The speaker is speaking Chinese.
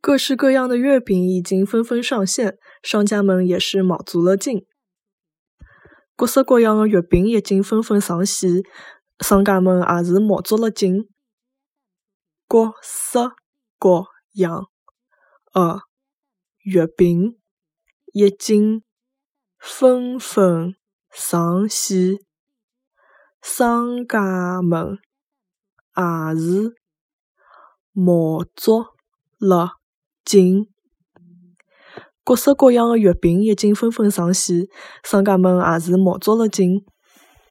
各式各样的月饼已经纷纷上线，商家们也是卯足了劲。各式各样的月饼已经纷纷上线，商家们也是卯足了劲。各式各样的月饼已经纷纷上线，商家们也是卯足了劲。各式各样的月饼已经纷纷上线，商家们也是卯足了劲。